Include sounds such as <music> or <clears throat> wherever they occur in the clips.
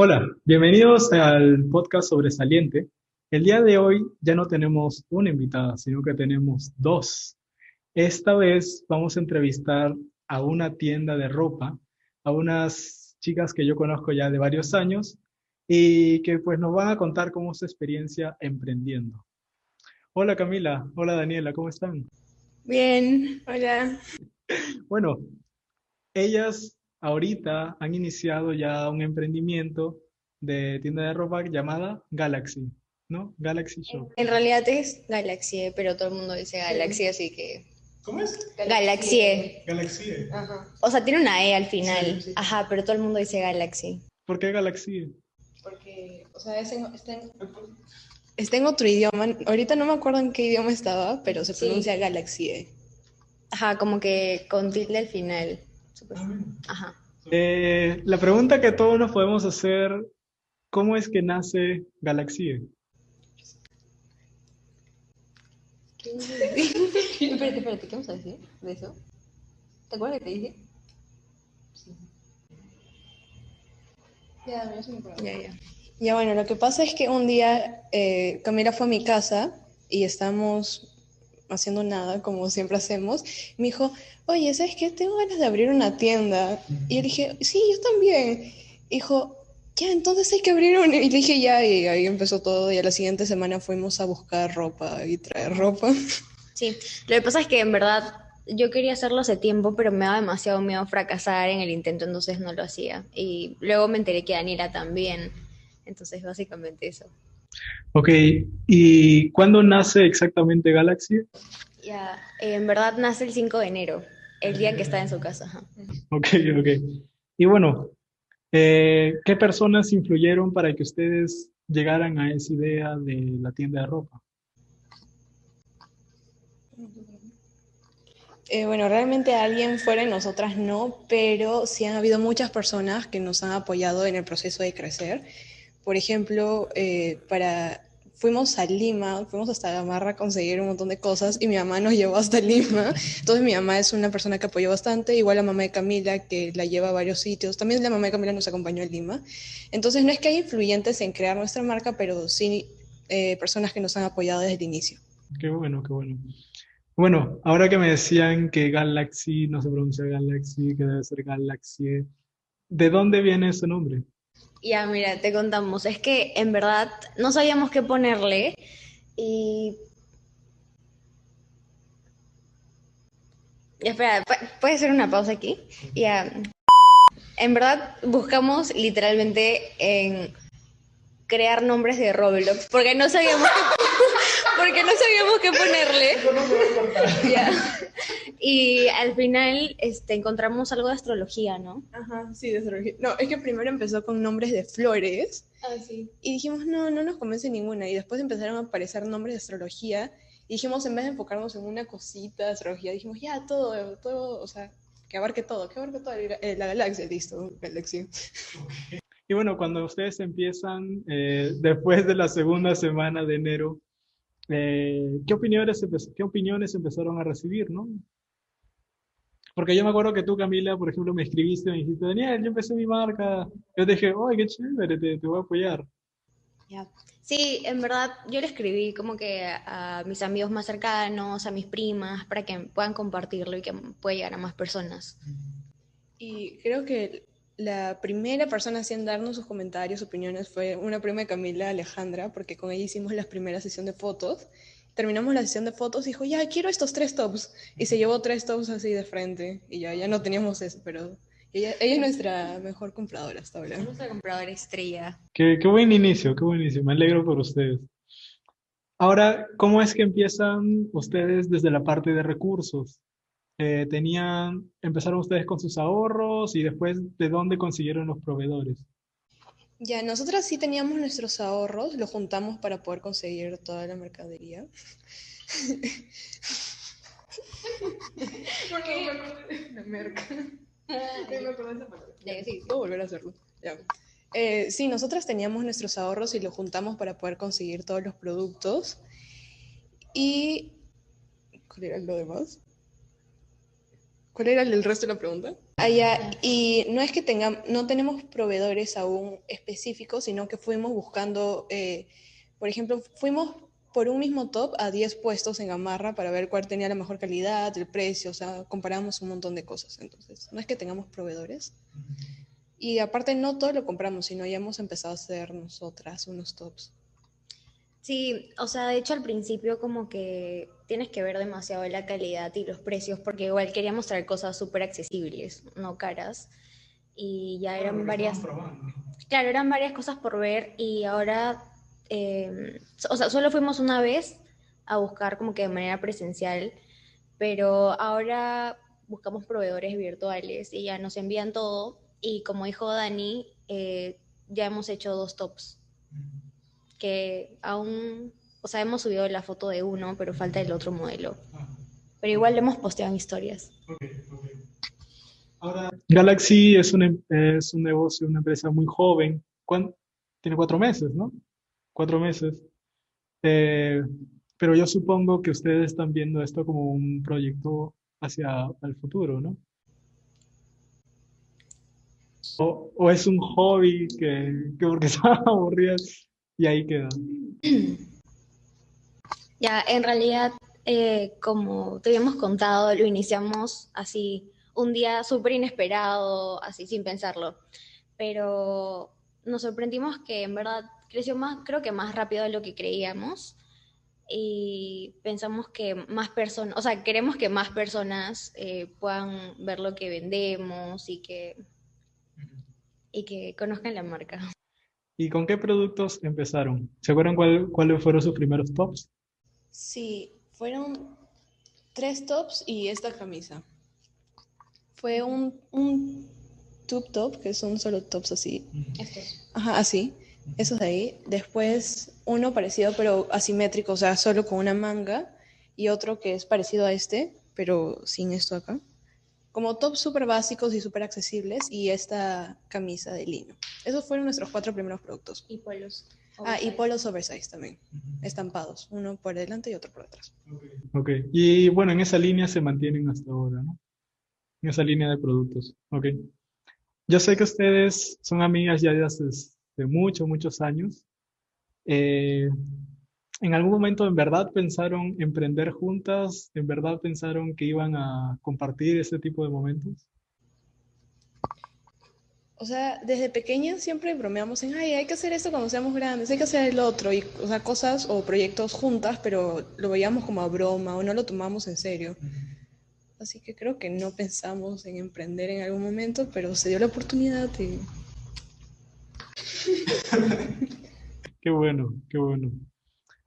Hola, bienvenidos al podcast sobresaliente. El día de hoy ya no tenemos una invitada, sino que tenemos dos. Esta vez vamos a entrevistar a una tienda de ropa, a unas chicas que yo conozco ya de varios años y que pues nos van a contar cómo es su experiencia emprendiendo. Hola Camila, hola Daniela, ¿cómo están? Bien, hola. Bueno, ellas ahorita han iniciado ya un emprendimiento de tienda de ropa llamada Galaxy, ¿no? Galaxy Shop. En realidad es Galaxy, pero todo el mundo dice Galaxy, así que... ¿Cómo es? Galaxy. Galaxy. Ajá. O sea, tiene una E al final. Ajá, pero todo el mundo dice Galaxy. ¿Por qué Galaxy? Porque, o sea, es en, está, en, está en otro idioma. Ahorita no me acuerdo en qué idioma estaba, pero se pronuncia Galaxy. Ajá, como que con tilde al final. Ajá. Eh, la pregunta que todos nos podemos hacer, ¿cómo es que nace Galaxy? espérate, espérate, ¿qué vamos a decir de eso? ¿Te acuerdas que te dije? Sí. Ya, ya, ya. Ya, bueno, lo que pasa es que un día eh, Camila fue a mi casa y estamos haciendo nada, como siempre hacemos. Me dijo, oye, ¿sabes qué? Tengo ganas de abrir una tienda. Y yo dije, sí, yo también. Dijo, ya, entonces hay que abrir una. Y dije, ya, y ahí empezó todo. Y a la siguiente semana fuimos a buscar ropa y traer ropa. Sí, lo que pasa es que en verdad yo quería hacerlo hace tiempo, pero me daba demasiado miedo fracasar en el intento, entonces no lo hacía. Y luego me enteré que Daniela también. Entonces, básicamente eso. Ok, ¿y cuándo nace exactamente Galaxy? Ya, en verdad nace el 5 de enero, el día que está en su casa. Ok, ok. Y bueno, eh, ¿qué personas influyeron para que ustedes llegaran a esa idea de la tienda de ropa? Eh, bueno, realmente alguien fuera de nosotras no, pero sí han habido muchas personas que nos han apoyado en el proceso de crecer. Por ejemplo, eh, para fuimos a Lima, fuimos hasta Gamarra a conseguir un montón de cosas y mi mamá nos llevó hasta Lima. Entonces mi mamá es una persona que apoyó bastante, igual la mamá de Camila que la lleva a varios sitios. También la mamá de Camila nos acompañó a Lima. Entonces no es que hay influyentes en crear nuestra marca, pero sí eh, personas que nos han apoyado desde el inicio. Qué bueno, qué bueno. Bueno, ahora que me decían que Galaxy no se pronuncia Galaxy, que debe ser Galaxy, ¿de dónde viene ese nombre? Ya, mira, te contamos. Es que en verdad no sabíamos qué ponerle y... espera, ¿puedes hacer una pausa aquí? Ya. En verdad buscamos literalmente en crear nombres de Roblox porque no sabíamos porque no sabíamos qué ponerle. <laughs> Y al final este, encontramos algo de astrología, ¿no? Ajá, sí, de astrología. No, es que primero empezó con nombres de flores. Ah, sí. Y dijimos, no, no nos convence ninguna. Y después empezaron a aparecer nombres de astrología. Y dijimos, en vez de enfocarnos en una cosita de astrología, dijimos, ya, todo, todo, o sea, que abarque todo, que abarque todo, eh, la galaxia, listo, galaxia. Y bueno, cuando ustedes empiezan, eh, después de la segunda semana de enero, eh, ¿qué, opiniones, ¿qué opiniones empezaron a recibir, no? Porque yo me acuerdo que tú, Camila, por ejemplo, me escribiste, me dijiste, Daniel, yo empecé mi marca. Yo te dije, ¡ay, qué chévere! Te, voy a apoyar. Sí, en verdad, yo le escribí como que a mis amigos más cercanos, a mis primas, para que puedan compartirlo y que pueda llegar a más personas. Y creo que la primera persona en darnos sus comentarios, opiniones, fue una prima de Camila, Alejandra, porque con ella hicimos la primera sesión de fotos. Terminamos la sesión de fotos y dijo, ya, quiero estos tres tops. Y se llevó tres tops así de frente. Y ya, ya no teníamos eso, pero ella, ella es nuestra mejor compradora hasta ahora. Nuestra compradora estrella. Qué, qué buen inicio, qué buen inicio. Me alegro por ustedes. Ahora, ¿cómo es que empiezan ustedes desde la parte de recursos? Eh, tenían, empezaron ustedes con sus ahorros y después de dónde consiguieron los proveedores. Ya, nosotras sí teníamos nuestros ahorros, los juntamos para poder conseguir toda la mercadería. <laughs> La merca. Sí, puedo volver a hacerlo. Eh, sí, nosotras teníamos nuestros ahorros y los juntamos para poder conseguir todos los productos. Y. ¿Cuál era lo demás? ¿Cuál era el resto de la pregunta? Allá, y no es que tengamos, no tenemos proveedores aún específicos, sino que fuimos buscando, eh, por ejemplo, fuimos por un mismo top a 10 puestos en Gamarra para ver cuál tenía la mejor calidad, el precio, o sea, comparamos un montón de cosas. Entonces, no es que tengamos proveedores. Y aparte, no todo lo compramos, sino ya hemos empezado a hacer nosotras unos tops. Sí, o sea, de hecho al principio como que tienes que ver demasiado la calidad y los precios, porque igual queríamos traer cosas súper accesibles, no caras. Y ya eran varias... Claro, eran varias cosas por ver y ahora, eh, o sea, solo fuimos una vez a buscar como que de manera presencial, pero ahora buscamos proveedores virtuales y ya nos envían todo y como dijo Dani, eh, ya hemos hecho dos tops que aún, o sea, hemos subido la foto de uno, pero falta el otro modelo. Pero igual le hemos posteado en historias. Ahora, Galaxy es un, em, es un negocio, una empresa muy joven. Tiene cuatro meses, ¿no? Cuatro meses. Eh, pero yo supongo que ustedes están viendo esto como un proyecto hacia el futuro, ¿no? O, o es un hobby que, que porque <laughs> están aburridas y ahí queda. <clears throat> Ya, en realidad, eh, como te habíamos contado, lo iniciamos así, un día súper inesperado, así sin pensarlo. Pero nos sorprendimos que en verdad creció más, creo que más rápido de lo que creíamos. Y pensamos que más personas, o sea, queremos que más personas eh, puedan ver lo que vendemos y que, y que conozcan la marca. ¿Y con qué productos empezaron? ¿Se acuerdan cuáles fueron sus primeros tops? Sí, fueron tres tops y esta camisa. Fue un, un tube top, que son solo tops así. Ajá, así. Esos de ahí. Después uno parecido pero asimétrico, o sea, solo con una manga. Y otro que es parecido a este, pero sin esto acá como tops súper básicos y súper accesibles y esta camisa de lino. Esos fueron nuestros cuatro primeros productos. Y polos. Ah, y polos oversize también, estampados, uno por delante y otro por detrás. Ok, y bueno, en esa línea se mantienen hasta ahora, ¿no? En esa línea de productos, ok. Yo sé que ustedes son amigas ya de hace de muchos, muchos años. Eh, ¿En algún momento en verdad pensaron emprender juntas? ¿En verdad pensaron que iban a compartir ese tipo de momentos? O sea, desde pequeñas siempre bromeamos en, ay, hay que hacer esto cuando seamos grandes, hay que hacer el otro, y, o sea, cosas o proyectos juntas, pero lo veíamos como a broma o no lo tomamos en serio. Así que creo que no pensamos en emprender en algún momento, pero se dio la oportunidad y... <laughs> qué bueno, qué bueno.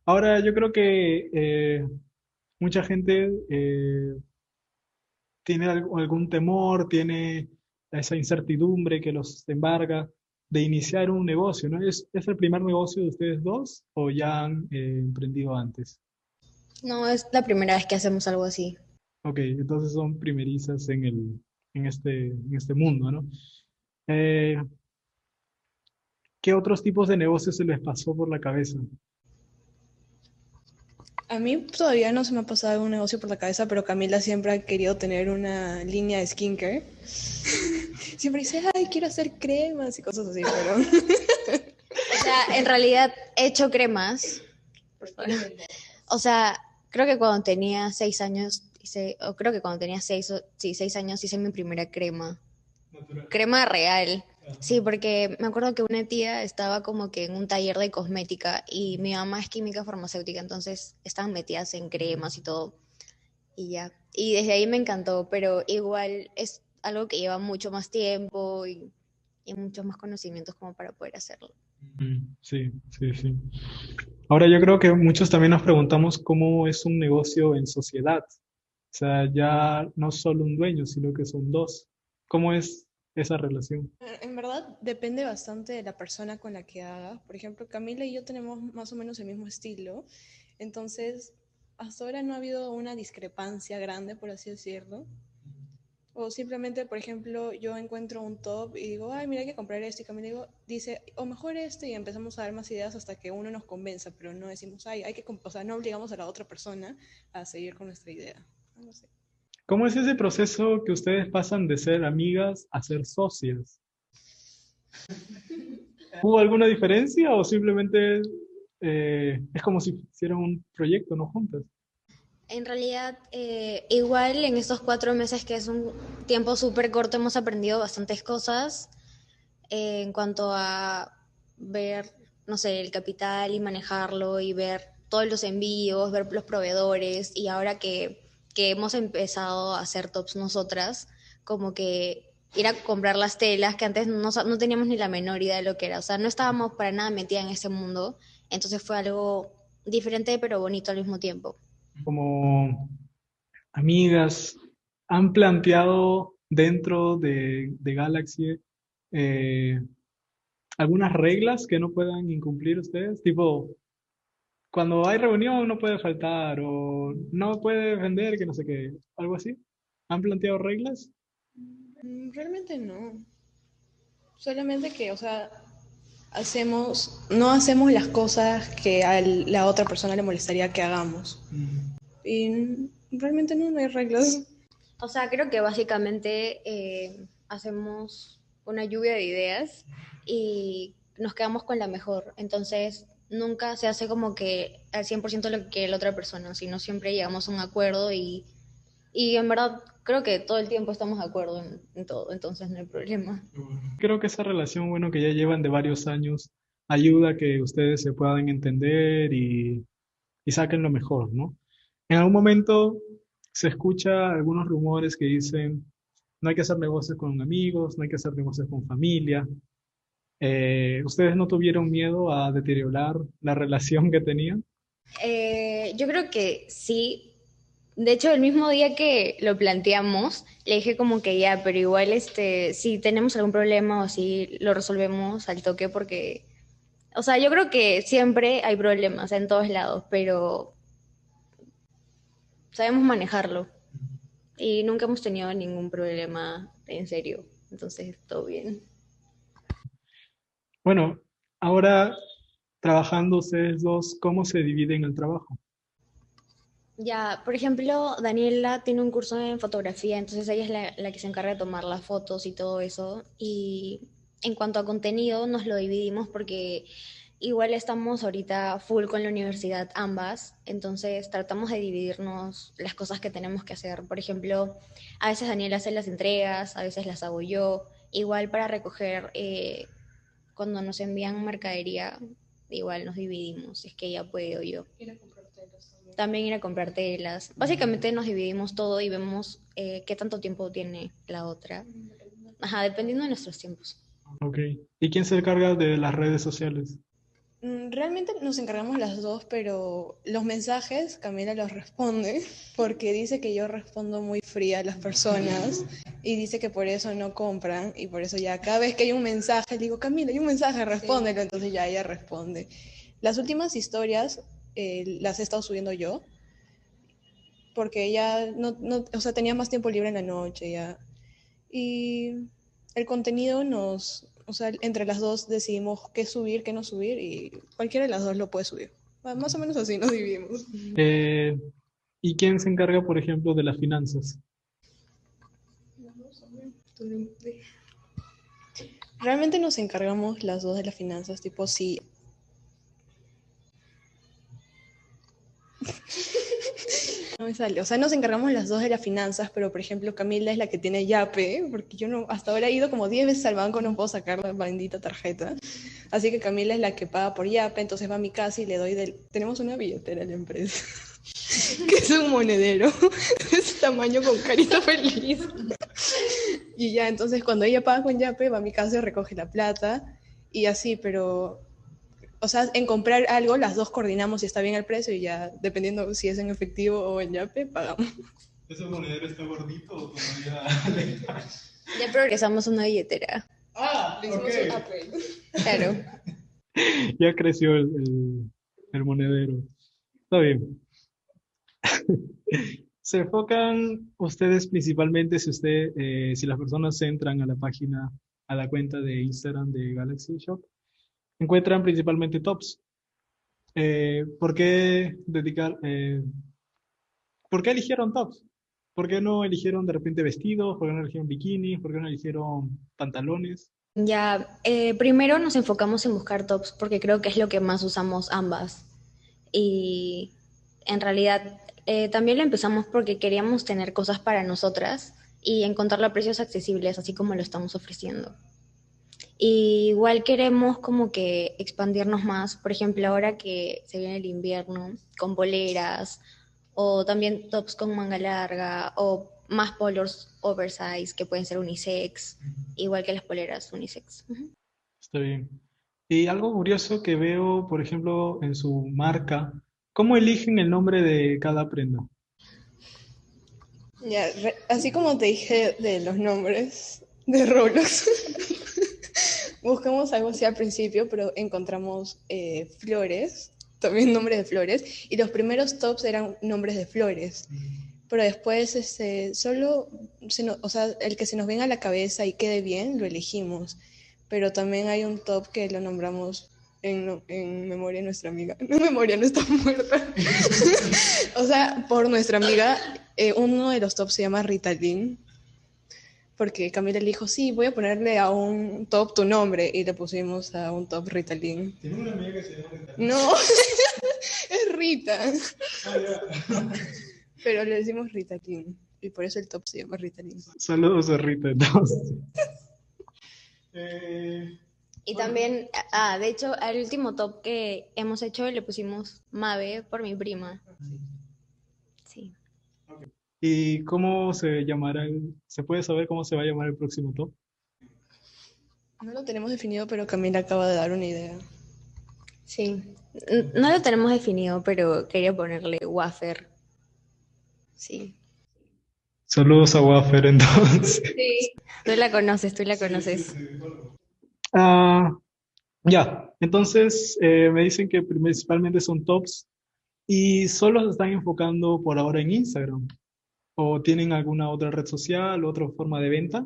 Ahora yo creo que eh, mucha gente eh, tiene algún temor, tiene esa incertidumbre que los embarga de iniciar un negocio, ¿no? ¿Es, el primer negocio de ustedes dos o ya han eh, emprendido antes? No, es la primera vez que hacemos algo así. Ok, entonces son primerizas en, el, en, este, en este mundo, ¿no? ¿Qué otros tipos de negocios se les pasó por la cabeza? A mí todavía no se me ha pasado un negocio por la cabeza, pero Camila siempre ha querido tener una línea de skincare. <laughs> siempre dice, ay, quiero hacer cremas y cosas así, pero... <laughs> o sea, en realidad he hecho cremas. O sea, creo que cuando tenía seis años, hice, o creo que cuando tenía seis, sí, seis años hice mi primera crema. Crema real. Sí, porque me acuerdo que una tía estaba como que en un taller de cosmética y mi mamá es química farmacéutica, entonces estaban metidas en cremas y todo. Y ya. Y desde ahí me encantó, pero igual es algo que lleva mucho más tiempo y, y muchos más conocimientos como para poder hacerlo. Sí, sí, sí. Ahora yo creo que muchos también nos preguntamos cómo es un negocio en sociedad. O sea, ya no solo un dueño, sino que son dos. ¿Cómo es esa relación? En verdad depende bastante de la persona con la que haga. Por ejemplo, Camila y yo tenemos más o menos el mismo estilo. Entonces, hasta ahora no ha habido una discrepancia grande, por así decirlo. O simplemente, por ejemplo, yo encuentro un top y digo, ay, mira, hay que comprar esto. Y Camila digo, dice, o mejor este, y empezamos a dar más ideas hasta que uno nos convenza, pero no decimos, ay, hay que, o sea, no obligamos a la otra persona a seguir con nuestra idea. No sé. ¿Cómo es ese proceso que ustedes pasan de ser amigas a ser socias? ¿Hubo alguna diferencia o simplemente eh, es como si hicieran un proyecto, ¿no? Juntas. En realidad, eh, igual en estos cuatro meses, que es un tiempo súper corto, hemos aprendido bastantes cosas eh, en cuanto a ver, no sé, el capital y manejarlo y ver todos los envíos, ver los proveedores y ahora que, que hemos empezado a hacer tops nosotras, como que ir a comprar las telas, que antes no, no, teníamos ni la menor idea de lo que era. O sea, no estábamos para nada metidas en ese mundo. Entonces fue algo diferente pero bonito al mismo tiempo. Como amigas, ¿han planteado dentro de, de Galaxy eh, algunas reglas que no puedan incumplir ustedes? Tipo, cuando hay reunión no puede faltar o no puede vender, que no sé qué, algo así. ¿Han planteado reglas? Mm, realmente no. Solamente que, o sea, hacemos, no hacemos las cosas que a la otra persona le molestaría que hagamos. Y realmente no, hay reglas. O sea, creo que básicamente eh, hacemos una lluvia de ideas y nos quedamos con la mejor. Entonces, nunca se hace como que al 100% lo que la otra persona, sino siempre llegamos a un acuerdo y, y en verdad creo que todo el tiempo estamos de acuerdo en, todo, entonces no hay problema. Creo que esa relación, bueno, que ya llevan de varios años, ayuda a que ustedes se puedan entender y, y saquen lo mejor, ¿no? En algún momento se escucha algunos rumores que dicen, no hay que hacer negocios con amigos, no hay que hacer negocios con familia. Eh, ¿Ustedes no tuvieron miedo a deteriorar la relación que tenían? Eh, yo creo que sí, de hecho, el mismo día que lo planteamos, le dije como que ya, pero igual este, si tenemos algún problema o si lo resolvemos al toque porque, o sea, yo creo que siempre hay problemas en todos lados, pero sabemos manejarlo y nunca hemos tenido ningún problema en serio, entonces todo bien. Bueno, ahora trabajando ustedes dos, ¿cómo se dividen el trabajo? Ya, por ejemplo, Daniela tiene un curso en fotografía, entonces ella es la, que se encarga de tomar las fotos y todo eso. Y en cuanto a contenido, nos lo dividimos porque igual estamos ahorita full con la universidad ambas, entonces tratamos de dividirnos las cosas que tenemos que hacer. Por ejemplo, a veces Daniela hace las entregas, a veces las hago yo. Igual para recoger, eh, cuando nos envían mercadería, igual nos dividimos, es que ella puede o yo también ir a comprar telas. Básicamente nos dividimos todo y vemos eh, qué tanto tiempo tiene la otra. Ajá, dependiendo de nuestros tiempos. Ok. ¿Y quién se encarga de las redes sociales? Mm, realmente nos encargamos las dos, pero los mensajes Camila los responde porque dice que yo respondo muy fría a las personas <laughs> y dice que por eso no compran y por eso ya cada vez que hay un mensaje le digo, Camila, hay un mensaje, respóndelo, entonces ya ella responde. Las últimas historias eh, las he estado subiendo yo, porque ella no, no, o sea, tenía más tiempo libre en la noche ya. Y el contenido nos, o sea, entre las dos decidimos qué subir, qué no subir, y cualquiera de las dos lo puede subir. Más o menos así nos dividimos. Eh, ¿Y quién se encarga, por ejemplo, de las finanzas? Realmente nos encargamos las dos de las finanzas, tipo si No me sale. O sea, nos encargamos las dos de las finanzas, pero por ejemplo, Camila es la que tiene Yape, porque yo no, hasta ahora he ido como 10 veces al banco, no puedo sacar la bendita tarjeta. Así que Camila es la que paga por Yape, entonces va a mi casa y le doy del. Tenemos una billetera en la empresa, <laughs> que es un monedero, de ese tamaño con carita feliz. y ya, entonces cuando ella paga con Yape, va a mi casa y recoge la plata, y así, pero o sea, en comprar algo, las dos coordinamos si está bien el precio y ya, dependiendo si es en efectivo o en Yape, pagamos. ¿Ese monedero está gordito o todavía <laughs> Ya progresamos una billetera. Ah, okay. Claro. <laughs> ya creció el, el, monedero. Está bien. <laughs> Se enfocan ustedes principalmente si usted, eh, si las personas entran a la página, a la cuenta de Instagram de Galaxy Shop, encuentran principalmente tops. Eh, ¿Por qué dedicar, eh, por qué eligieron tops? ¿Por qué no eligieron de repente vestidos? ¿Por qué no eligieron bikinis? ¿Por qué no eligieron pantalones? Ya, eh, primero nos enfocamos en buscar tops porque creo que es lo que más usamos ambas. Y en realidad eh, también lo empezamos porque queríamos tener cosas para nosotras y encontrarlo a precios accesibles, así como lo estamos ofreciendo. Y igual queremos como que expandirnos más, por ejemplo, ahora que se viene el invierno, con boleras, o también tops con manga larga, o más polos oversize que pueden ser unisex, igual que las poleras unisex. Está bien. Y algo curioso que veo, por ejemplo, en su marca, ¿cómo eligen el nombre de cada prenda? Ya, así como te dije de los nombres de Roblox, <laughs> buscamos algo así al principio, pero encontramos eh, flores, también <laughs> nombres de flores, y los primeros tops eran nombres de flores. Pero después, este, solo, o sea, el que se nos venga a la cabeza y quede bien, lo elegimos. Pero también hay un top que lo nombramos en, en memoria de nuestra amiga. <laughs> No, memoria, no está muerta. <laughs> o sea, por nuestra amiga, eh, uno de los tops se llama Ritalin porque Camila le dijo, sí, voy a ponerle a un top tu nombre, y le pusimos a un top Ritalin. ¿Tiene una amiga que se llama Ritalin? No, <laughs> es Rita. Ah, Pero le decimos Ritalin, y por eso el top se llama Ritalin. Saludos a Rita, entonces. eh, y también, ah, de hecho, al último top que hemos hecho le pusimos Mave por mi prima. Sí. ¿Y cómo se llamará? el- ¿Se puede saber cómo se va a llamar el próximo top? No lo tenemos definido, pero Camila acaba de dar una idea. Sí. No lo tenemos definido, pero quería ponerle wafer. Sí. Saludos a Wafer, entonces. <laughs> Sí. Tú la conoces, tú la conoces. Ah, ya, entonces eh, me dicen que principalmente son tops y solo se están enfocando por ahora en Instagram. ¿O tienen alguna otra red social, otra forma de venta?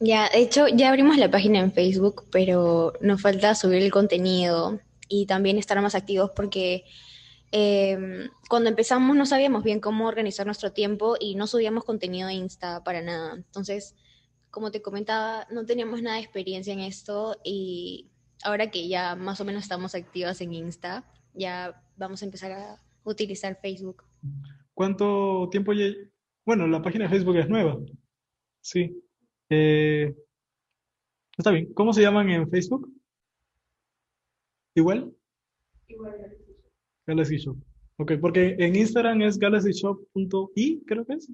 Ya, de hecho, ya abrimos la página en Facebook, pero nos falta subir el contenido y también estar más activos porque em, cuando empezamos no sabíamos bien cómo organizar nuestro tiempo y no subíamos contenido a Insta para nada. Entonces, como te comentaba, no teníamos nada de experiencia en esto y ahora que ya más o menos estamos activas en Insta, ya vamos a empezar a utilizar Facebook. ¿Cuánto tiempo ya? Bueno, la página de Facebook es nueva. Sí. Eh, está bien. ¿Cómo se llaman en Facebook? ¿Igual? Galaxy Shop. Ok, porque en Instagram es galaxyshop.i, creo que es.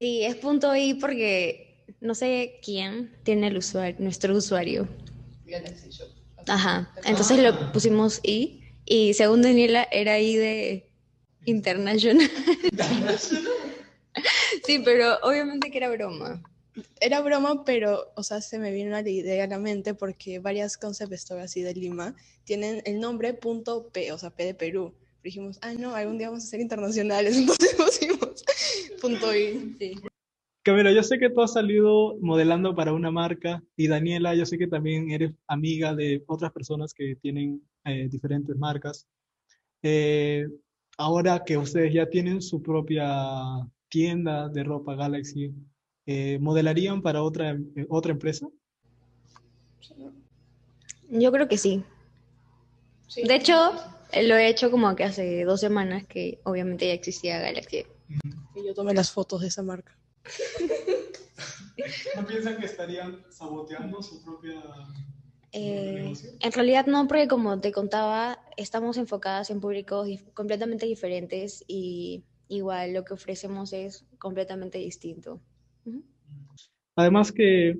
Sí, es punto i porque no sé quién tiene el usuario, nuestro usuario. Ajá, entonces lo pusimos i y según Daniela era i de international. Sí, pero obviamente que era broma. Era broma, pero, o sea, se me vino una idea a la mente porque varias concept stores así de Lima tienen el nombre punto P, o sea, P de Perú. Dijimos, ah, no, algún día vamos a ser internacionales, <laughs> entonces pusimos punto I. Sí. Camila, yo sé que tú has salido modelando para una marca y Daniela, yo sé que también eres amiga de otras personas que tienen eh, diferentes marcas. Eh, ahora que ustedes ya tienen su propia tienda de ropa Galaxy, eh, ¿modelarían para otra, eh, otra empresa? Yo creo que sí. De hecho, lo he hecho como que hace dos semanas que obviamente ya existía Galaxy. Y yo tomé las fotos de esa marca. <laughs> ¿No piensan que estarían saboteando su propia... Eh, en realidad no, porque como te contaba, estamos enfocadas en públicos completamente diferentes y igual lo que ofrecemos es completamente distinto. Además que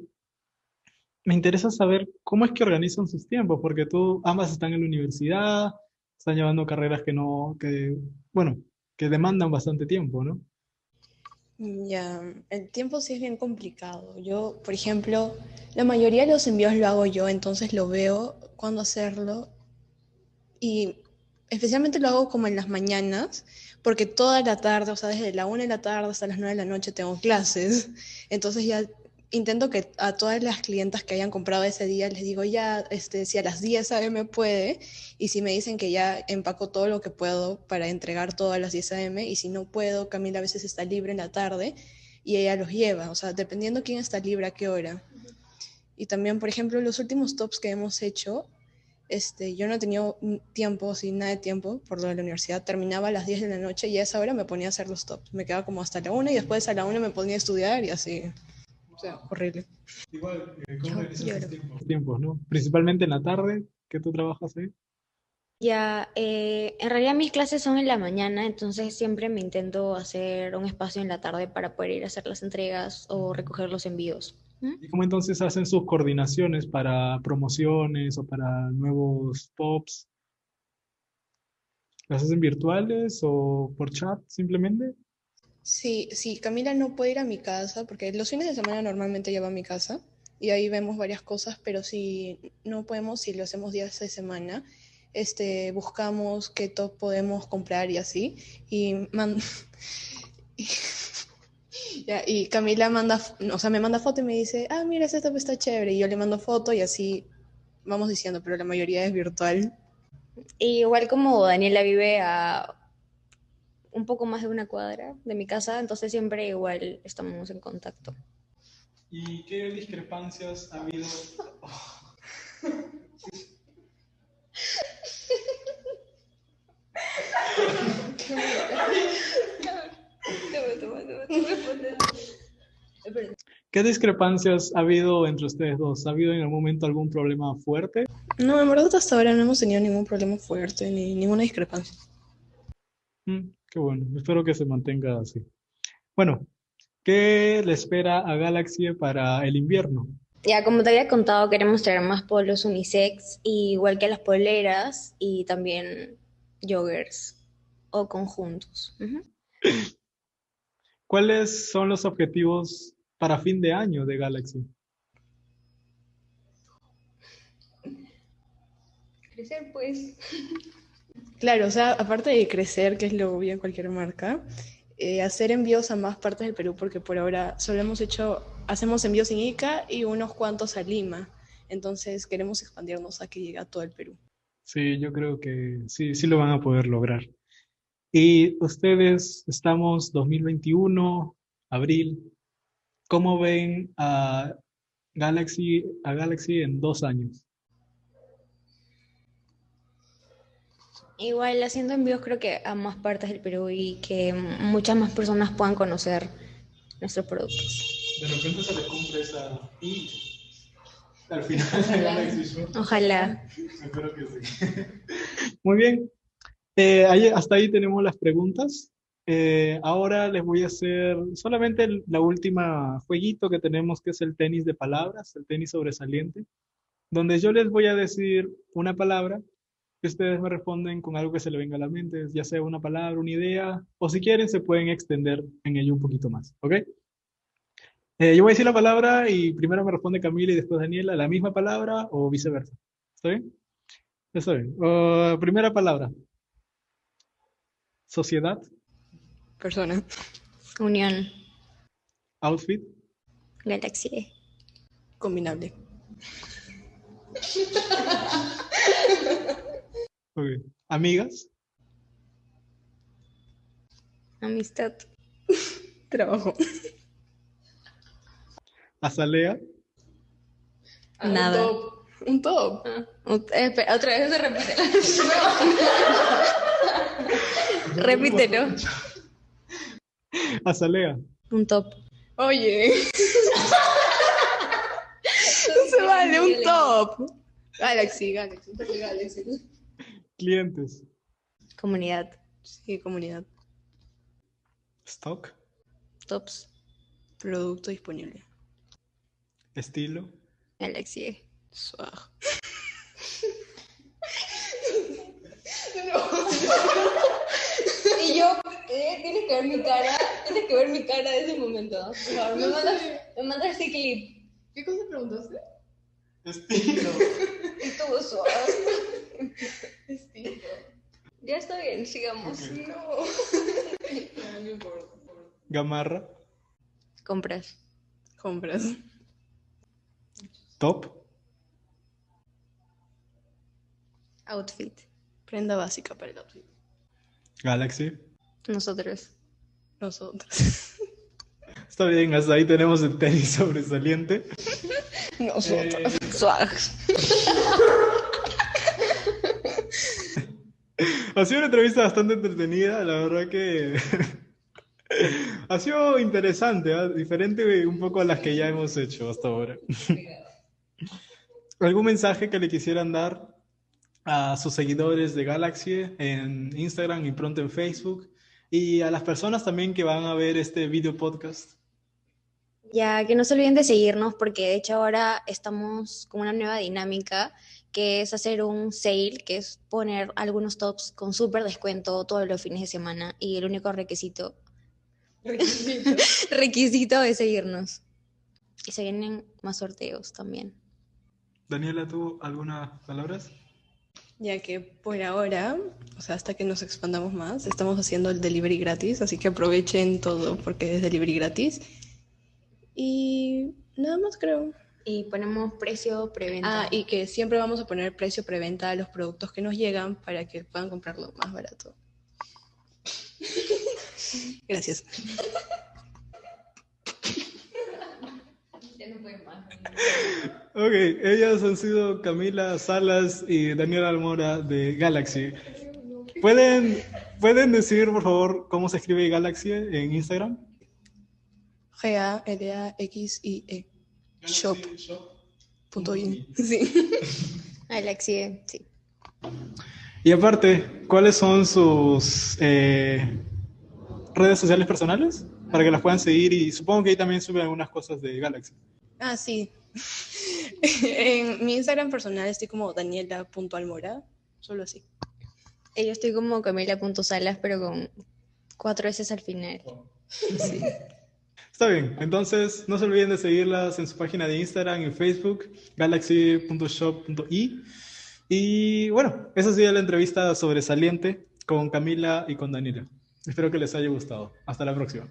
me interesa saber cómo es que organizan sus tiempos, porque tú, ambas están en la universidad, están llevando carreras que no, que, bueno, que demandan bastante tiempo, ¿no? Ya, el tiempo sí es bien complicado. Yo, por ejemplo, la mayoría de los envíos lo hago yo, entonces lo veo cuándo hacerlo. Y especialmente lo hago como en las mañanas, porque toda la tarde, o sea, desde la una de la tarde hasta las nueve de la noche tengo clases. Entonces ya intento que a todas las clientas que hayan comprado ese día les digo ya, este, si a las 10 a.m. puede, y si me dicen que ya empaco todo lo que puedo para entregar todo a las 10 a.m., y si no puedo, Camila a veces está libre en la tarde y ella los lleva, o sea, dependiendo quién está libre a qué hora. Y también, por ejemplo, los últimos tops que hemos hecho, este, yo no he tenido tiempo, sin nada de tiempo, por lo de la universidad, terminaba a las 10 de la noche y a esa hora me ponía a hacer los tops. Me quedaba como hasta la 1 y después a la 1 me ponía a estudiar y así. O sea, horrible. Igual, eh, ¿cómo tus tiempos? Tiempos, ¿no? Principalmente en la tarde, que tú trabajas ahí. Ya, eh, en realidad mis clases son en la mañana, entonces siempre me intento hacer un espacio en la tarde para poder ir a hacer las entregas o recoger los envíos. ¿Mm? ¿Y cómo entonces hacen sus coordinaciones para promociones o para nuevos tops? ¿Las hacen virtuales o por chat simplemente? Sí, sí, Camila no puede ir a mi casa porque los fines de semana normalmente ella va a mi casa y ahí vemos varias cosas, pero si no podemos, si lo hacemos días de semana, este, buscamos qué top podemos comprar y así. Y, <laughs> Camila manda, o sea, me manda foto y me dice, ah, mira, ese top está chévere. Y yo le mando foto y así vamos diciendo, pero la mayoría es virtual. Y igual como Daniela vive a un poco más de una cuadra de mi casa, entonces siempre igual estamos en contacto. ¿Y qué discrepancias ha habido? ¿Qué discrepancias ha habido entre ustedes dos? ¿Ha habido en algún momento algún problema fuerte? No, en verdad hasta ahora no hemos tenido ningún problema fuerte ni ninguna discrepancia. Mm, qué bueno, espero que se mantenga así. Bueno, ¿qué le espera a Galaxy para el invierno? Ya, como te había contado, queremos traer más polos unisex, y igual que las poleras y también joggers o conjuntos. <clears throat> ¿Cuáles son los objetivos para fin de año de Galaxy? Crecer, pues. <laughs> Claro, o sea, aparte de crecer, que es lo obvio en cualquier marca, eh, hacer envíos a más partes del Perú, porque por ahora solo hemos hecho, hacemos envíos en Ica y unos cuantos a Lima. Entonces queremos expandirnos a que llegue a todo el Perú. Sí, yo creo que sí, sí lo van a poder lograr. Y ustedes, estamos 2021, abril, ¿cómo ven a Galaxy, a Galaxy en dos años? Igual haciendo envíos creo que a más partes del Perú y que muchas más personas puedan conocer nuestros productos. De repente se le cumple esa y al final Show. Ojalá. Espero que sí. Muy bien. Eh, ahí- hasta ahí tenemos las preguntas. Eh, ahora les voy a hacer solamente el- la última jueguito que tenemos, que es el tenis de palabras, el tenis sobresaliente, donde yo les voy a decir una palabra y ustedes me responden con algo que se le venga a la mente, ya sea una palabra, una idea, o si quieren se pueden extender en ello un poquito más, ¿ok? Eh, yo voy a decir la palabra y primero me responde Camila y después Daniela la misma palabra o viceversa. ¿Está bien? Está bien. Uh, primera palabra. Sociedad, Persona. Unión. outfit, Galaxy. Combinable. <laughs> amigas, Amistad. <laughs> Trabajo. azalea, Nada. Un top. Ot- eh, espera, otra vez se repite. <laughs> Repítelo. azalea, Un top. Oye. no <laughs> se vale, un top. Galaxy, Galaxy. un top de Galaxy. Clientes, Comunidad. Sí, comunidad. stock, Tops. Producto disponible. estilo, Galaxy. Swag. Y yo, eh, tienes que ver mi cara, tienes que ver mi cara de ese momento. Por favor, me mandas, me mandas ese clip. ¿Qué cosa preguntaste? estilo, Estuvo suave. Estilo. Ya está bien, sigamos. No. no importa. gamarra, Compras. Compras. top, Outfit. Prenda básica para el outfit. Galaxy. Nosotros. Nosotros. <laughs> Está bien, hasta ahí tenemos el tenis sobresaliente. <laughs> Nosotros. Swags. Ha sido una entrevista bastante entretenida, la verdad que <laughs> ha sido interesante, ¿ah? diferente un poco a las que ya hemos hecho hasta ahora. <laughs> ¿Algún mensaje que le quisieran dar a sus seguidores de Galaxy en Instagram y pronto en Facebook? Y a las personas también que van a ver este video podcast. Ya que no se olviden de seguirnos porque de hecho ahora estamos con una nueva dinámica que es hacer un sale, que es poner algunos tops con súper descuento todos los fines de semana y el único requisito <laughs> <laughs> requisito es seguirnos. Y se vienen más sorteos también. Daniela, ¿tú algunas palabras? Ya que por ahora, o sea, hasta que nos expandamos más, estamos haciendo el delivery gratis, así que aprovechen todo porque es delivery gratis. Y nada más creo. Y ponemos precio preventa. Ah, y que siempre vamos a poner precio preventa a los productos que nos llegan para que puedan comprarlo más barato. <laughs> Gracias. Ok, ellas han sido Camila Salas y Daniela Almora de Galaxy. ¿Pueden, ¿Pueden decir, por favor, cómo se escribe Galaxy en Instagram? G-A-L-A-X-I-E. Shop. Punto in. Sí. <laughs> Alexie, sí. Y aparte, ¿cuáles son sus eh, redes sociales personales? Para que las puedan seguir y supongo que ahí también suben algunas cosas de Galaxy. Ah, sí. <laughs> en mi Instagram personal estoy como daniela.almora. Solo así. Eh, Yo estoy como Camila.salas, pero con cuatro veces al final. Sí. Está bien, entonces no se olviden de seguirlas en su página de Instagram y Facebook, galaxy.shop.i. Y bueno, esa ha sido la entrevista sobresaliente con Camila y con Daniela. Espero que les haya gustado. Hasta la próxima.